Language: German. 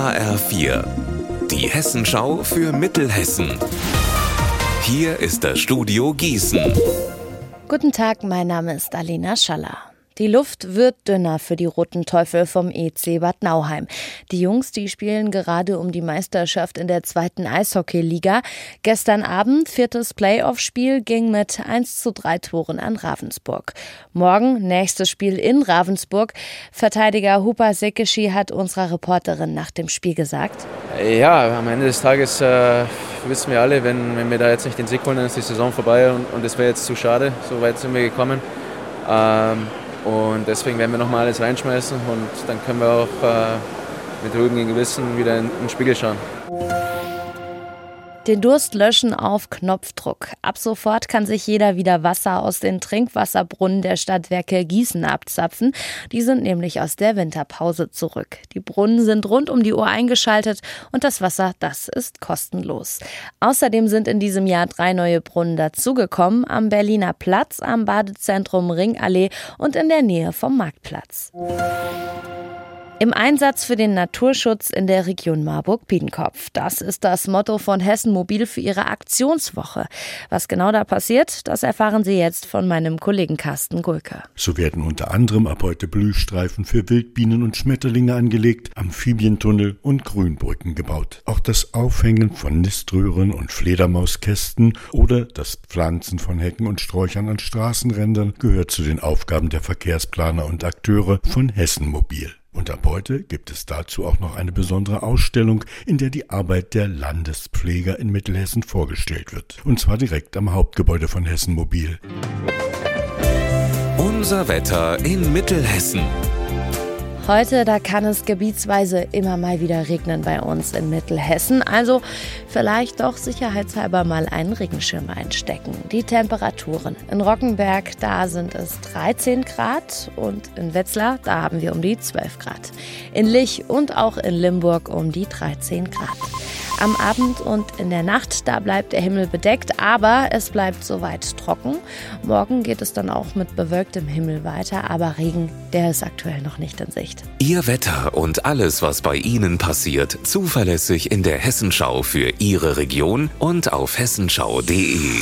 HR4, die Hessenschau für Mittelhessen. Hier ist das Studio Gießen. Guten Tag, mein Name ist Alina Schaller. Die Luft wird dünner für die Roten Teufel vom EC Bad Nauheim. Die Jungs, die spielen gerade um die Meisterschaft in der zweiten Eishockeyliga. Gestern Abend, viertes Playoff-Spiel, ging mit 1 zu 3 Toren an Ravensburg. Morgen, nächstes Spiel in Ravensburg. Verteidiger Hupa Sekeschi hat unserer Reporterin nach dem Spiel gesagt. Ja, am Ende des Tages äh, wissen wir alle, wenn, wenn wir da jetzt nicht den Sieg holen, dann ist die Saison vorbei und, das wäre jetzt zu schade. So weit sind wir gekommen. Ähm, und deswegen werden wir nochmal alles reinschmeißen und dann können wir auch äh, mit ruhigem Gewissen wieder in, in den Spiegel schauen. Den Durst löschen auf Knopfdruck. Ab sofort kann sich jeder wieder Wasser aus den Trinkwasserbrunnen der Stadtwerke Gießen abzapfen. Die sind nämlich aus der Winterpause zurück. Die Brunnen sind rund um die Uhr eingeschaltet und das Wasser, das ist kostenlos. Außerdem sind in diesem Jahr drei neue Brunnen dazugekommen. Am Berliner Platz, am Badezentrum Ringallee und in der Nähe vom Marktplatz. Im Einsatz für den Naturschutz in der Region Marburg-Biedenkopf. Das ist das Motto von Hessen Mobil für ihre Aktionswoche. Was genau da passiert, das erfahren Sie jetzt von meinem Kollegen Carsten Gulke. So werden unter anderem ab heute Blühstreifen für Wildbienen und Schmetterlinge angelegt, Amphibientunnel und Grünbrücken gebaut. Auch das Aufhängen von Niströhren und Fledermauskästen oder das Pflanzen von Hecken und Sträuchern an Straßenrändern gehört zu den Aufgaben der Verkehrsplaner und Akteure von Hessen Mobil. Und ab heute gibt es dazu auch noch eine besondere Ausstellung, in der die Arbeit der Landespfleger in Mittelhessen vorgestellt wird. Und zwar direkt am Hauptgebäude von Hessen Mobil. Unser Wetter in Mittelhessen. Heute, da kann es gebietsweise immer mal wieder regnen bei uns in Mittelhessen. Also vielleicht doch sicherheitshalber mal einen Regenschirm einstecken. Die Temperaturen. In Rockenberg, da sind es 13 Grad und in Wetzlar, da haben wir um die 12 Grad. In Lich und auch in Limburg um die 13 Grad. Am Abend und in der Nacht, da bleibt der Himmel bedeckt, aber es bleibt soweit trocken. Morgen geht es dann auch mit bewölktem Himmel weiter, aber Regen, der ist aktuell noch nicht in Sicht. Ihr Wetter und alles, was bei Ihnen passiert, zuverlässig in der Hessenschau für Ihre Region und auf hessenschau.de.